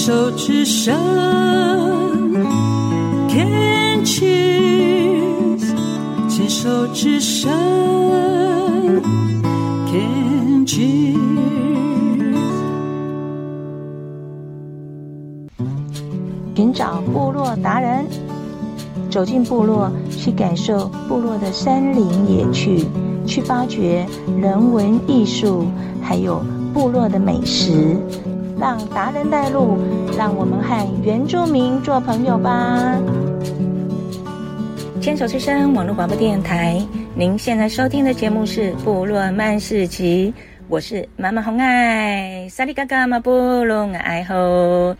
手之声，Can cheers，牵手之声，Can cheers。寻找部落达人，走进部落，去感受部落的山林野趣，去发掘人文艺术，还有部落的美食。让达人带路，让我们和原住民做朋友吧。牵手之声网络广播电台，您现在收听的节目是《部落漫市集》，我是妈妈红爱，萨利嘎嘎马布隆爱吼。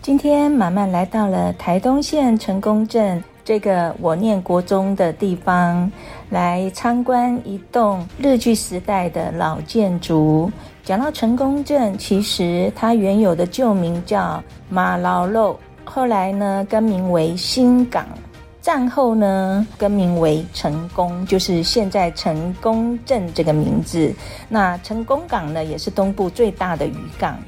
今天马漫来到了台东县成功镇这个我念国中的地方，来参观一栋日据时代的老建筑。讲到成功镇，其实它原有的旧名叫马劳肉，后来呢更名为新港，战后呢更名为成功，就是现在成功镇这个名字。那成功港呢，也是东部最大的渔港。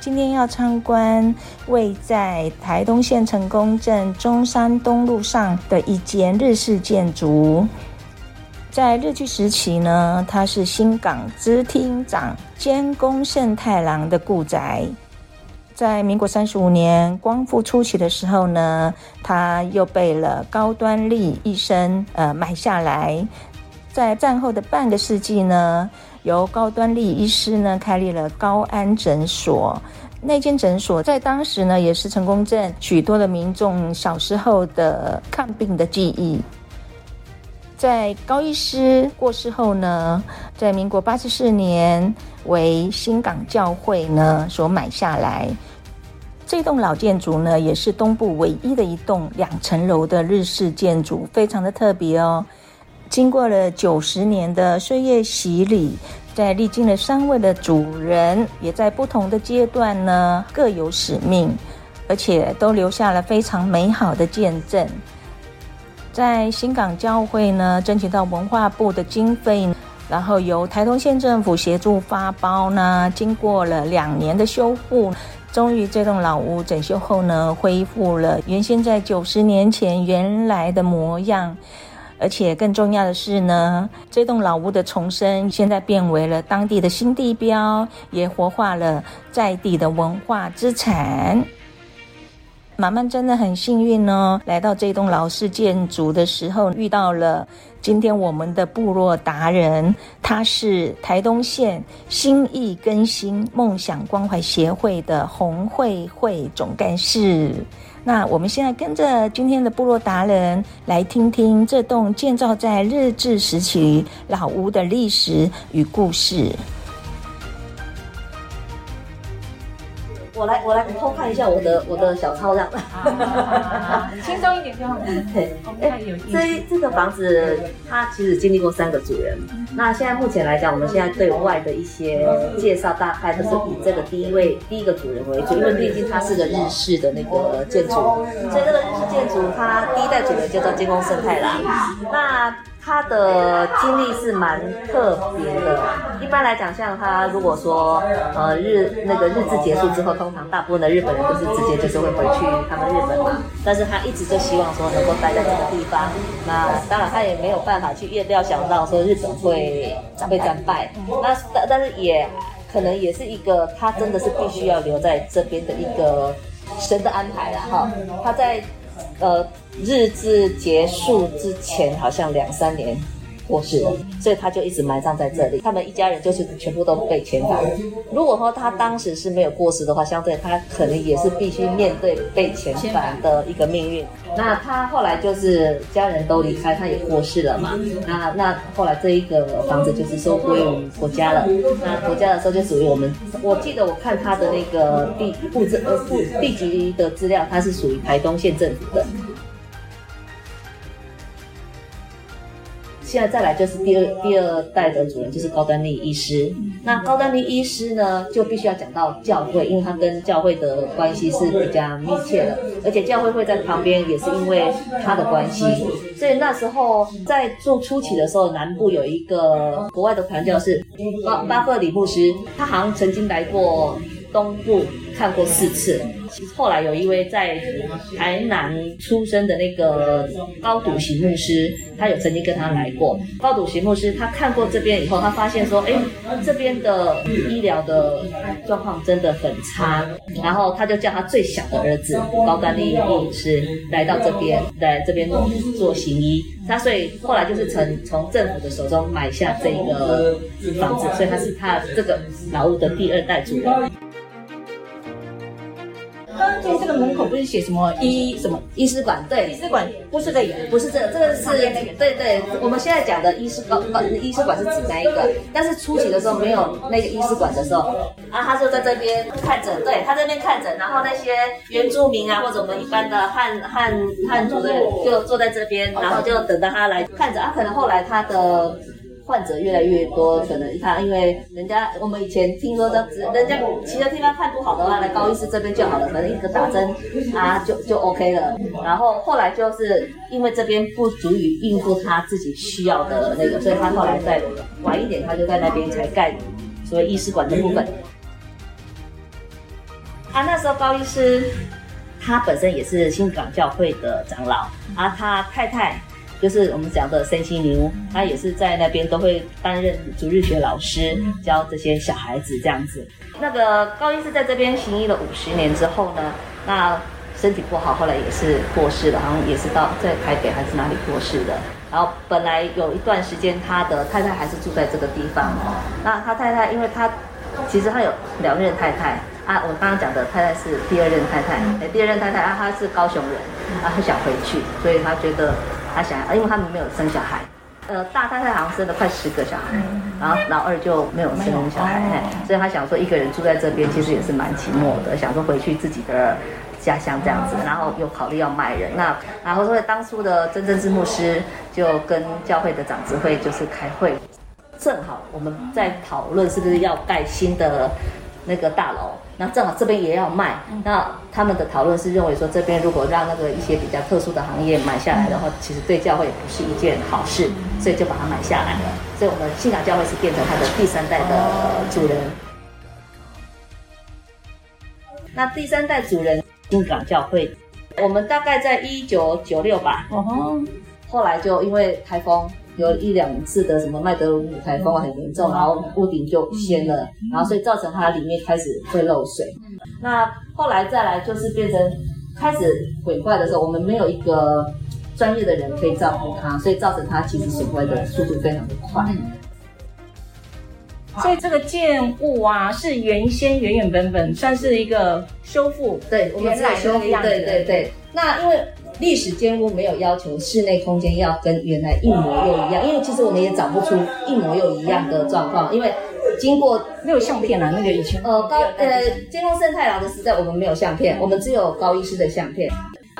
今天要参观位在台东县成功镇中山东路上的一间日式建筑。在日据时期呢，它是新港支厅长兼宫胜太郎的故宅。在民国三十五年光复初期的时候呢，他又被了高端利医生呃买下来。在战后的半个世纪呢，由高端利医师呢开立了高安诊所。那间诊所在当时呢，也是成功镇许多的民众小时候的看病的记忆。在高医师过世后呢，在民国八十四年为新港教会呢所买下来。这栋老建筑呢，也是东部唯一的一栋两层楼的日式建筑，非常的特别哦。经过了九十年的岁月洗礼，在历经了三位的主人，也在不同的阶段呢各有使命，而且都留下了非常美好的见证。在新港教会呢，争取到文化部的经费，然后由台东县政府协助发包呢，经过了两年的修复，终于这栋老屋整修后呢，恢复了原先在九十年前原来的模样。而且更重要的是呢，这栋老屋的重生，现在变为了当地的新地标，也活化了在地的文化资产。马漫真的很幸运哦，来到这栋老式建筑的时候，遇到了今天我们的部落达人，他是台东县心意更新梦想关怀协会的洪慧慧总干事。那我们现在跟着今天的部落达人来听听这栋建造在日治时期老屋的历史与故事。我来，我来偷看一下我的我的小抄，这样子，轻松一点就好。对，哎，这这个房子它其实经历过三个主人。那现在目前来讲，我们现在对外的一些介绍，大概都是以这个第一位第一个主人为主，因为毕竟它是个日式的那个建筑，所以这个日式建筑它第一代主人就叫金宫胜太郎。那他的经历是蛮特别的。一般来讲，像他如果说呃日那个日治结束之后，通常大部分的日本人都是直接就是会回去他们日本嘛。但是他一直就希望说能够待在这个地方。那当然他也没有办法去预料想到说日本会会战败。那但但是也可能也是一个他真的是必须要留在这边的一个神的安排了哈。他在。呃，日志结束之前好像两三年过世了，所以他就一直埋葬在这里。他们一家人就是全部都被遣返。如果说他当时是没有过世的话，相对他可能也是必须面对被遣返的一个命运。那他后来就是家人都离开，他也过世了嘛。那那后来这一个房子就是收归我们国家了。那国家的时候就属于我们。我记得我看他的那个地户籍呃户地籍的资料，它是属于台东县政府的。现在再来就是第二第二代的主人，就是高丹利医师。那高丹利医师呢，就必须要讲到教会，因为他跟教会的关系是比较密切的，而且教会会在旁边，也是因为他的关系。所以那时候在做初期的时候，南部有一个国外的传教士巴巴赫里牧师，他好像曾经来过东部。看过四次。后来有一位在台南出生的那个高笃行牧师，他有曾经跟他来过。高笃行牧师他看过这边以后，他发现说，哎，这边的医疗的状况真的很差。然后他就叫他最小的儿子高端立牧师来到这边，来这边做行医。他所以后来就是从从政府的手中买下这个房子，所以他是他这个老屋的第二代主人。刚进这个门口不是写什么医什么医师馆？对，医师馆不是这个，不是这个，这个是对对。我们现在讲的医师馆，医师馆是指哪一个？但是初期的时候没有那个医师馆的时候，啊，他就在这边看诊，对，他在这边看诊，然后那些原住民啊，或者我们一般的汉汉汉族的人就坐在这边，然后就等到他来看诊啊。可能后来他的。患者越来越多，可能他因为人家我们以前听说的，人家其他地方看不好的话，来高医师这边就好了，可能一个打针啊就就 OK 了。然后后来就是因为这边不足以应付他自己需要的那个，所以他后来在晚一点，他就在那边才盖所谓医师馆的部分。啊，那时候高医师他本身也是新港教会的长老，啊，他太太。就是我们讲的森西尼，他也是在那边都会担任主日学老师，教这些小孩子这样子。那个高医师在这边行医了五十年之后呢，那身体不好，后来也是过世了，好像也是到在台北还是哪里过世的。然后本来有一段时间，他的太太还是住在这个地方。那他太太，因为他其实他有两任太太啊，我刚刚讲的太太是第二任太太，哎，第二任太太啊，他是高雄人，啊，他想回去，所以他觉得。他想要，因为他们没有生小孩，呃，大太太好像生了快十个小孩，然后老二就没有生小孩，所以他想说一个人住在这边其实也是蛮寂寞的，想说回去自己的家乡这样子，然后又考虑要卖人，那然后所以当初的真正之牧师就跟教会的长执会就是开会，正好我们在讨论是不是要盖新的那个大楼。那正好这边也要卖，那他们的讨论是认为说，这边如果让那个一些比较特殊的行业买下来的话，其实对教会也不是一件好事，所以就把它买下来了。所以我们信港教会是变成它的第三代的主人。那第三代主人新港教会，我们大概在一九九六吧，后来就因为台风。有一两次的什么麦德鲁姆台风很严重，然后屋顶就掀了，然后所以造成它里面开始会漏水。那后来再来就是变成开始毁坏的时候，我们没有一个专业的人可以照顾它，所以造成它其实损坏的速度非常的快。所以这个建物啊，是原先原原本本算是一个修复，对，我们是修复，对对对。那因为。历史建筑没有要求室内空间要跟原来一模又一样，因为其实我们也找不出一模又一样的状况，因为经过没有相片啊，那个以前呃高呃金宫胜太郎的时代，我们没有相片，我们只有高医师的相片。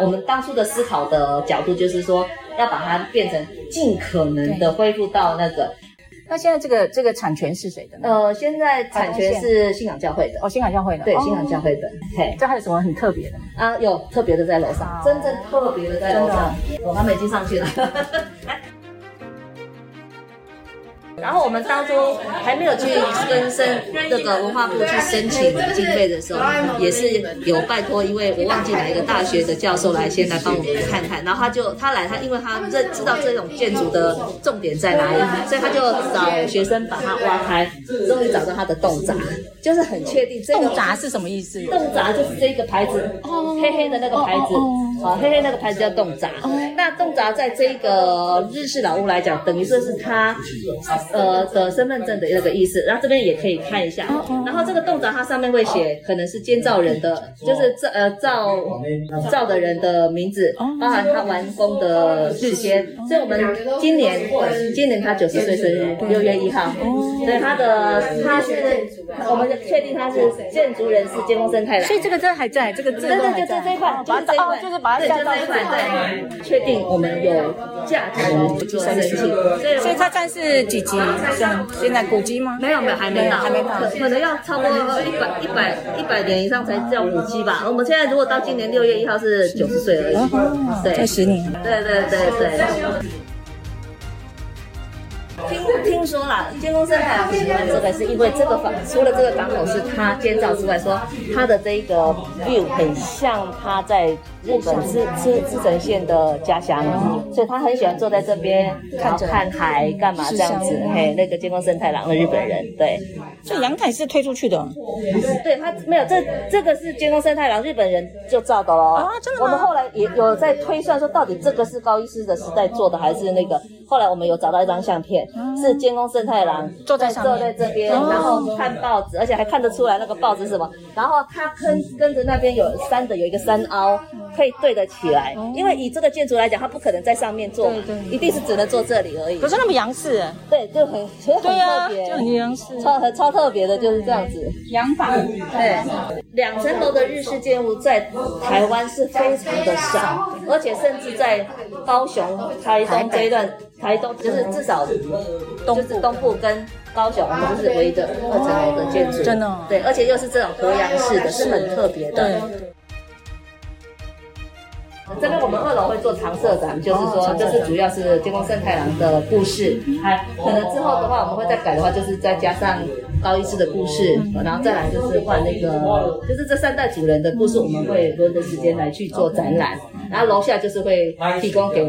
我们当初的思考的角度就是说，要把它变成尽可能的恢复到那个。那现在这个这个产权是谁的呢？呃，现在产权是信仰教会的。哦，信仰教会的。对，信仰教会的。嘿，这还有什么很特别的？啊，有特别的在楼上，真正特别的在楼上，我还没进上去了。然后我们当初还没有去跟申这个文化部去申请经费的时候，也是有拜托一位我忘记哪一个大学的教授来先来帮我们看看。然后他就他来他，因为他认知道这种建筑的重点在哪里，所以他就找学生把它挖开，终于找到它的洞闸，就是很确定这个洞闸是什么意思？洞闸就是这个牌子，黑黑的那个牌子，好，黑黑那个牌子叫洞闸。那洞闸在这个日式老屋来讲，等于说是他。呃的身份证的那个意思，然后这边也可以看一下。然后这个洞闸它上面会写，可能是建造人的，就是造呃造造的人的名字，包含他完工的时间。所以我们今年今年他九十岁生日，六月一号。所以他的他是我们确定他是建筑人是建工生态的。所以这个字还在，这个字还在。对对对，就这一块，就是这一块，就是把它下到这块。对，确定我们有价值做申请。所以它算是几级？像现在古迹吗？没有没有，还没到，还没到，可能要超过一百一百一百年以上才叫古迹吧。我们现在如果到今年六月一号是九十岁而已，十年。对对对对。听听说啦，监工生态郎喜欢这个，是因为这个房除了这个港口是他建造之外，说他的这一个 view 很像他在日本茨茨茨城县的家乡，所以他很喜欢坐在这边看看海干嘛这样子。嘿，那个监工生太郎的日本人，对，这阳台是推出去的，对他没有这这个是监工生太郎日本人就造的喽。啊，真的吗？我们后来也有在推算说，到底这个是高医师的时代做的，还是那个？后来我们有找到一张相片，是监工正太郎坐在坐在这边，然后看报纸，而且还看得出来那个报纸是什么。然后他跟跟着那边有山的有一个山凹，可以对得起来。因为以这个建筑来讲，他不可能在上面坐，一定是只能坐这里而已。可是那么洋式，对，就很就很特别，就很洋式，超很超特别的，就是这样子。洋房，对，两层楼的日式建筑在台湾是非常的少，而且甚至在高雄、台东这一段。台东就是至少，就是东部跟高雄，我们就是唯一的二层楼的建筑，真的，对，而且又是这种河阳式的，是很特别的。对。这边我们二楼会做常设展，就是说，就是主要是监工生态郎的故事，还可能之后的话，我们会再改的话，就是再加上高一师的故事，然后再来就是换那个，就是这三代主人的故事，我们会轮着时间来去做展览。然后楼下就是会提供给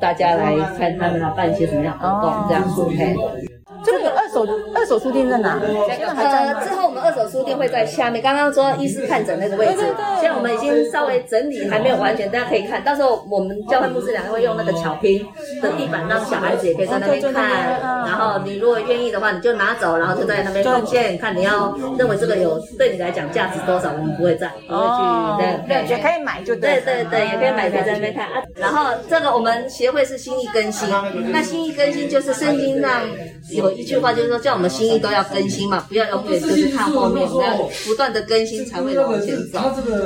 大家来看他们要办一些什么样活动，这样子。这个二手二手书店在哪？呃，之后我们二手书店会在下面。刚刚说医师看诊那个位置，现在我们已经稍微整理，还没有完全，大家可以看到时候我们交换牧师两个会用那个巧拼的地板，让小孩子也可以在那边看。然后你如果愿意的话，你就拿走，然后就在那边奉献，看你要认为这个有对你来讲价值多少，我们不会在，我会去对对，也可以买就对对对，也可以买可以在那边看啊。然后这个我们协会是心意更新，那心意更新就是圣经上有。一句话就是说，叫我们心意都要更新嘛，不要永远就是看后面，我们要不断的更新才会往前走。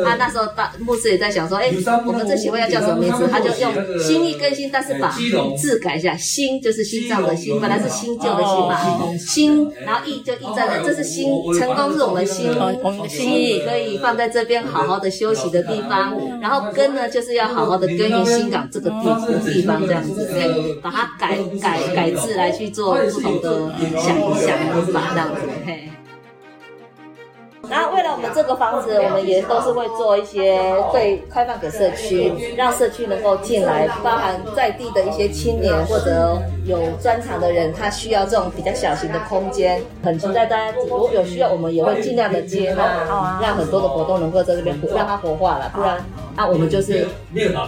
他，那时候大牧师也在想说，哎，我们这协会要叫什么名字？他就用心意更新，但是把字改一下，心就是心脏的心，本来是新旧的心嘛，心，然后意就意在了，这是心，成功是我们心，我们的心意。可以放在这边好好的休息的地方，然后根呢就是要好好的耕耘新港这个地地方这样子，对，把它改改改字来去做不同的。想一想吧，这样子嘿。那为了我们这个房子，我们也都是会做一些对开放给社区，让社区能够进来，包含在地的一些青年或者有专长的人，他需要这种比较小型的空间，很期待大家如果有需要，我们也会尽量的接纳，让很多的活动能够在这边让它活化了，不然那我们就是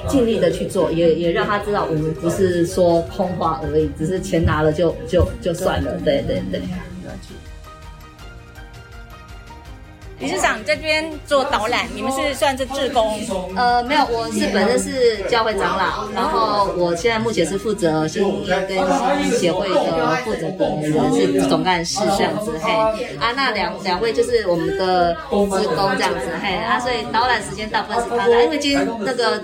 尽力的去做，也也让他知道我们不是说空话而已，只是钱拿了就就就算了，对对对。理事长这边做导览，你们是算是志工？呃，没有，我是本身是教会长老，然后我现在目前是负责心意跟协会的负责的人，是总干事这样子。嘿，啊，那两两位就是我们的职工这样子。嘿，啊，所以导览时间大部分是他来，因为今天那个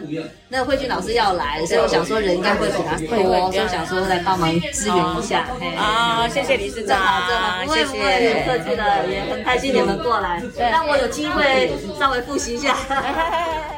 那个慧君老师要来，所以我想说人应该会比他多，所以我想说来帮忙支援一下。嘿，啊，谢谢理事长，谢谢，不客气了，也很开心你们过来。让我有机会稍微复习一下。